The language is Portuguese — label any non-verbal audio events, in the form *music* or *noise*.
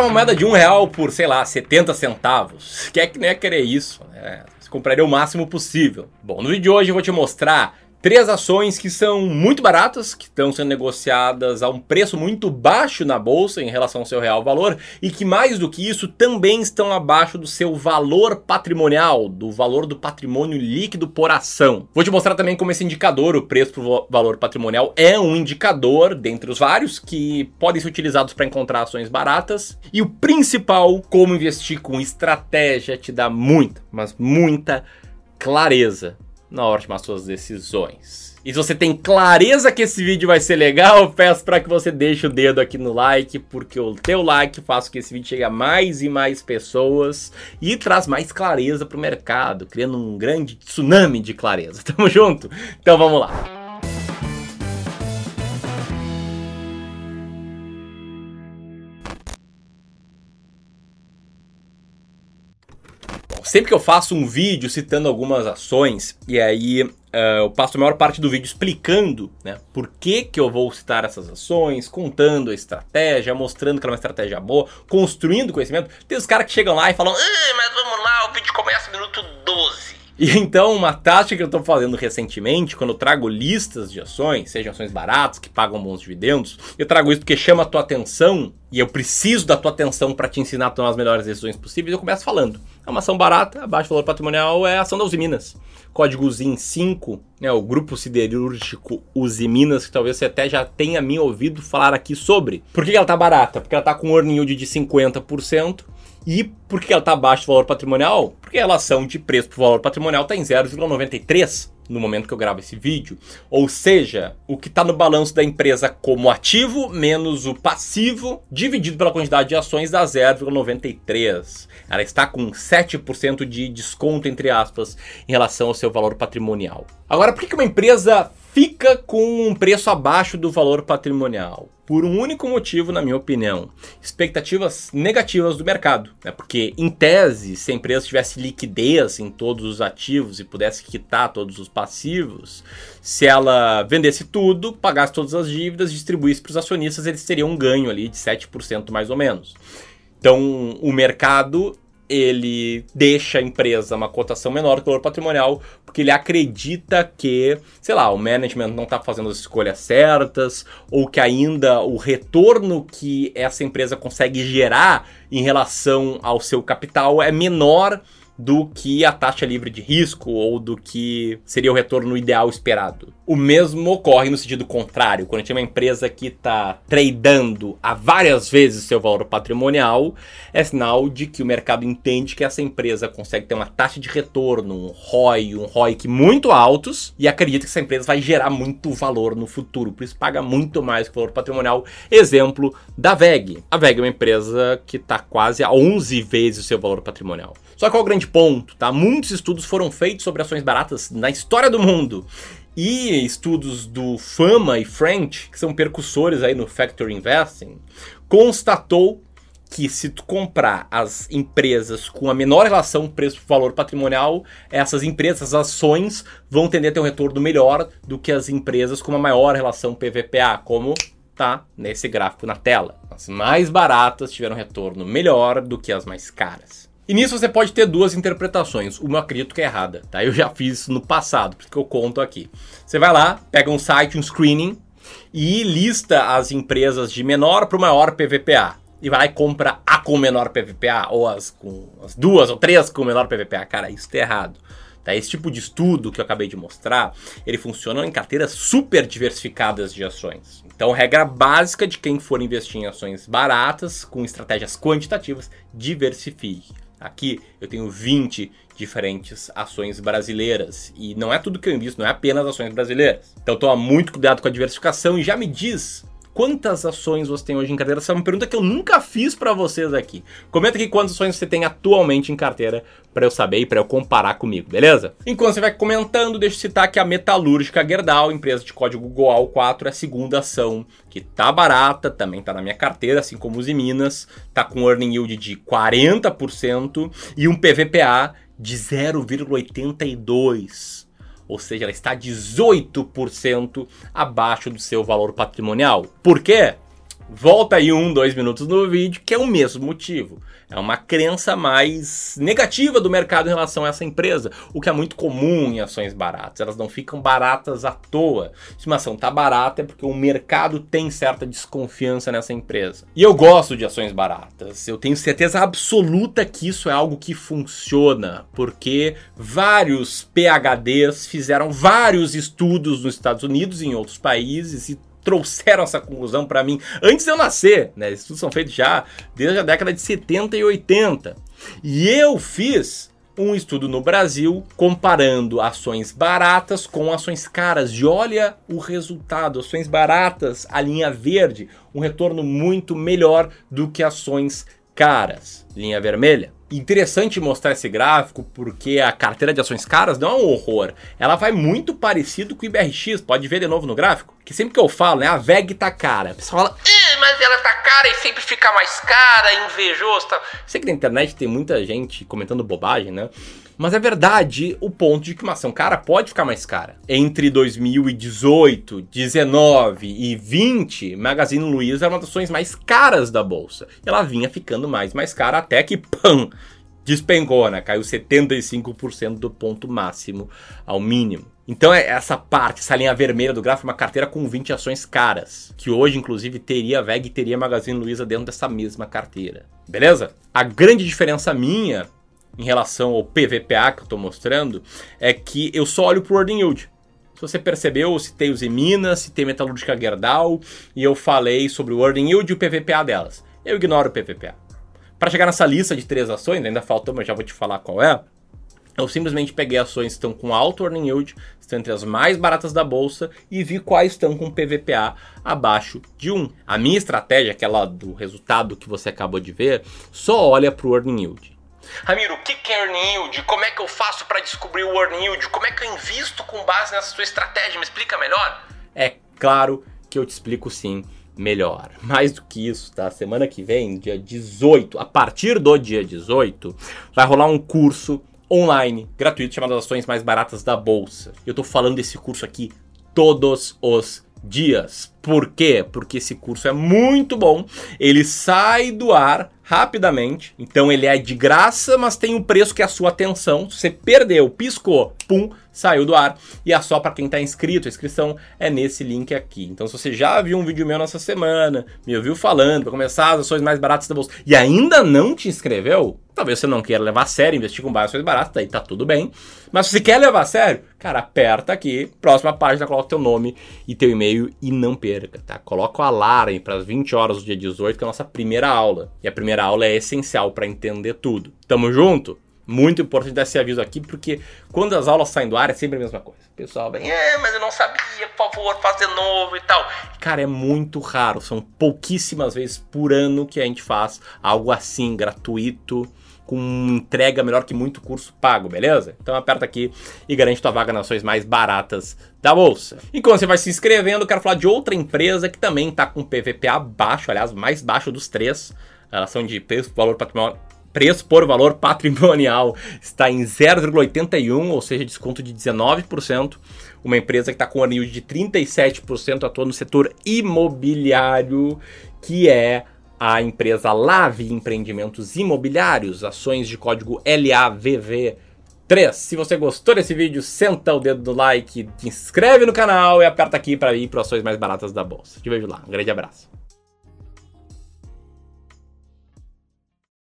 comprar uma moeda de um real por, sei lá, 70 centavos. Quer que nem é querer isso, né? Você compraria o máximo possível. Bom, no vídeo de hoje eu vou te mostrar Três ações que são muito baratas, que estão sendo negociadas a um preço muito baixo na bolsa em relação ao seu real valor e que mais do que isso também estão abaixo do seu valor patrimonial, do valor do patrimônio líquido por ação. Vou te mostrar também como esse indicador, o preço por valor patrimonial, é um indicador dentre os vários que podem ser utilizados para encontrar ações baratas e o principal, como investir com estratégia te dá muita, mas muita clareza na hora de tomar suas decisões. E se você tem clareza que esse vídeo vai ser legal, peço para que você deixe o dedo aqui no like, porque o teu like faz com que esse vídeo chegue a mais e mais pessoas e traz mais clareza para o mercado, criando um grande tsunami de clareza. *laughs* Tamo junto? Então vamos lá. Sempre que eu faço um vídeo citando algumas ações, e aí uh, eu passo a maior parte do vídeo explicando né, por que, que eu vou citar essas ações, contando a estratégia, mostrando que ela é uma estratégia boa, construindo conhecimento. Tem os caras que chegam lá e falam, mas vamos lá, o vídeo começa no minuto 12. E então, uma tática que eu estou fazendo recentemente, quando eu trago listas de ações, sejam ações baratas, que pagam bons dividendos, eu trago isso porque chama a tua atenção e eu preciso da tua atenção para te ensinar a tomar as melhores decisões possíveis. Eu começo falando. É uma ação barata, baixo valor patrimonial, é a ação da Uzi Minas. Código ZIN 5, né, o grupo siderúrgico Uzi Minas, que talvez você até já tenha me ouvido falar aqui sobre. Por que ela tá barata? Porque ela tá com um earning yield de 50%. E por que ela está abaixo do valor patrimonial? Porque a relação de preço por valor patrimonial está em 0,93 no momento que eu gravo esse vídeo. Ou seja, o que está no balanço da empresa como ativo menos o passivo dividido pela quantidade de ações dá 0,93. Ela está com 7% de desconto, entre aspas, em relação ao seu valor patrimonial. Agora, por que uma empresa fica com um preço abaixo do valor patrimonial? Por um único motivo, na minha opinião: expectativas negativas do mercado. Né? Porque, em tese, se a empresa tivesse liquidez em todos os ativos e pudesse quitar todos os passivos, se ela vendesse tudo, pagasse todas as dívidas, distribuísse para os acionistas, eles teriam um ganho ali de 7% mais ou menos. Então, o mercado ele deixa a empresa uma cotação menor que o valor patrimonial, porque ele acredita que, sei lá, o management não está fazendo as escolhas certas, ou que ainda o retorno que essa empresa consegue gerar em relação ao seu capital é menor do que a taxa livre de risco ou do que seria o retorno ideal esperado. O mesmo ocorre no sentido contrário, quando a gente tem uma empresa que está tradando a várias vezes seu valor patrimonial, é sinal de que o mercado entende que essa empresa consegue ter uma taxa de retorno, um ROI, um ROIC muito altos e acredita que essa empresa vai gerar muito valor no futuro, por isso paga muito mais que o valor patrimonial. Exemplo da VEG. A VEG é uma empresa que está quase a 11 vezes o seu valor patrimonial. Só que qual é o grande ponto, tá? Muitos estudos foram feitos sobre ações baratas na história do mundo. E estudos do Fama e French, que são percussores aí no Factor Investing, constatou que se tu comprar as empresas com a menor relação preço-valor patrimonial, essas empresas, as ações, vão tender a ter um retorno melhor do que as empresas com uma maior relação PVPA, como tá nesse gráfico na tela. As mais baratas tiveram retorno melhor do que as mais caras. E nisso você pode ter duas interpretações. Uma eu acredito que é errada, tá? Eu já fiz isso no passado, por isso que eu conto aqui. Você vai lá, pega um site, um screening e lista as empresas de menor para o maior PVPA. E vai lá e compra a com menor PVPA, ou as com as duas ou três com menor PVPA. Cara, isso tá errado. Tá? Esse tipo de estudo que eu acabei de mostrar, ele funciona em carteiras super diversificadas de ações. Então, regra básica de quem for investir em ações baratas, com estratégias quantitativas, diversifique. Aqui eu tenho 20 diferentes ações brasileiras. E não é tudo que eu invisto, não é apenas ações brasileiras. Então toma muito cuidado com a diversificação e já me diz quantas ações você tem hoje em carteira? Essa é uma pergunta que eu nunca fiz para vocês aqui. Comenta aqui quantas ações você tem atualmente em carteira para eu saber e para eu comparar comigo, beleza? Enquanto você vai comentando, deixa eu citar que a Metalúrgica Gerdau, empresa de código GOAL4, é a segunda ação que tá barata, também tá na minha carteira, assim como os Minas, tá com earning yield de 40% e um PVPA de 0,82 ou seja, ela está 18% abaixo do seu valor patrimonial. Por quê? Volta aí um, dois minutos no vídeo, que é o mesmo motivo. É uma crença mais negativa do mercado em relação a essa empresa, o que é muito comum em ações baratas. Elas não ficam baratas à toa. Se uma ação tá barata é porque o mercado tem certa desconfiança nessa empresa. E eu gosto de ações baratas. Eu tenho certeza absoluta que isso é algo que funciona, porque vários PhDs fizeram vários estudos nos Estados Unidos e em outros países e trouxeram essa conclusão para mim antes de eu nascer, né? Estudos são feitos já desde a década de 70 e 80. E eu fiz um estudo no Brasil comparando ações baratas com ações caras. E olha o resultado: ações baratas, a linha verde, um retorno muito melhor do que ações caras, linha vermelha. Interessante mostrar esse gráfico porque a carteira de ações caras não é um horror. Ela vai muito parecido com o IBRX, pode ver de novo no gráfico. Que sempre que eu falo, né, a VEG tá cara. O pessoal fala, mas ela tá cara e sempre fica mais cara, invejoso. Tá. Sei que na internet tem muita gente comentando bobagem, né? Mas é verdade o ponto de que uma ação cara pode ficar mais cara. Entre 2018, 19 e 20, Magazine Luiza era uma das ações mais caras da bolsa. Ela vinha ficando mais mais cara até que pam, despencou, né? Caiu 75% do ponto máximo ao mínimo. Então é essa parte, essa linha vermelha do gráfico, uma carteira com 20 ações caras, que hoje inclusive teria VEG e teria Magazine Luiza dentro dessa mesma carteira. Beleza? A grande diferença minha em relação ao PVPA que eu estou mostrando é que eu só olho para o Earning Yield. Se você percebeu, eu citei os Minas, citei Metalúrgica Gerdau e eu falei sobre o Earning Yield e o PVPA delas. Eu ignoro o PVPA. Para chegar nessa lista de três ações, ainda faltou, mas já vou te falar qual é. Eu simplesmente peguei ações que estão com alto earning yield, estão entre as mais baratas da bolsa e vi quais estão com PVPA abaixo de 1. A minha estratégia, aquela do resultado que você acabou de ver, só olha para o earning yield. Ramiro, o que é earning yield? Como é que eu faço para descobrir o earning yield? Como é que eu invisto com base nessa sua estratégia? Me explica melhor? É claro que eu te explico sim melhor. *laughs* Mais do que isso, tá? Semana que vem, dia 18, a partir do dia 18, vai rolar um curso online, gratuito, chamado Ações Mais Baratas da Bolsa. Eu tô falando desse curso aqui todos os dias. Por quê? Porque esse curso é muito bom. Ele sai do ar rapidamente. Então ele é de graça, mas tem um preço que é a sua atenção. Se você perdeu, piscou, pum, saiu do ar. E é só para quem está inscrito. A inscrição é nesse link aqui. Então se você já viu um vídeo meu nessa semana, me ouviu falando para começar as ações mais baratas da bolsa e ainda não te inscreveu, talvez você não queira levar a sério, investir com ações baratas, daí tá tudo bem. Mas se você quer levar a sério, cara, aperta aqui, próxima página, coloca teu nome e teu e-mail e não perca, tá? Coloca o alarme para as 20 horas do dia 18, que é a nossa primeira aula. E a primeira aula é essencial para entender tudo. Tamo junto? Muito importante dar esse aviso aqui, porque quando as aulas saem do ar é sempre a mesma coisa. O pessoal vem, é, mas eu não sabia, por favor, faz de novo e tal. Cara, é muito raro, são pouquíssimas vezes por ano que a gente faz algo assim, gratuito, com entrega melhor que muito curso pago, beleza? Então aperta aqui e garante tua vaga nas ações mais baratas da bolsa. E quando você vai se inscrevendo, quero falar de outra empresa que também está com PVPA baixo, aliás, mais baixo dos três a relação de preço valor patrimonial, preço por valor patrimonial está em 0,81, ou seja, desconto de 19%. Uma empresa que está com um yield de 37% atuando no setor imobiliário, que é a empresa Lave Empreendimentos Imobiliários, ações de código LAVV. 3. Se você gostou desse vídeo, senta o dedo no like, se inscreve no canal e aperta aqui para ir para ações mais baratas da bolsa. Te vejo lá. Um grande abraço.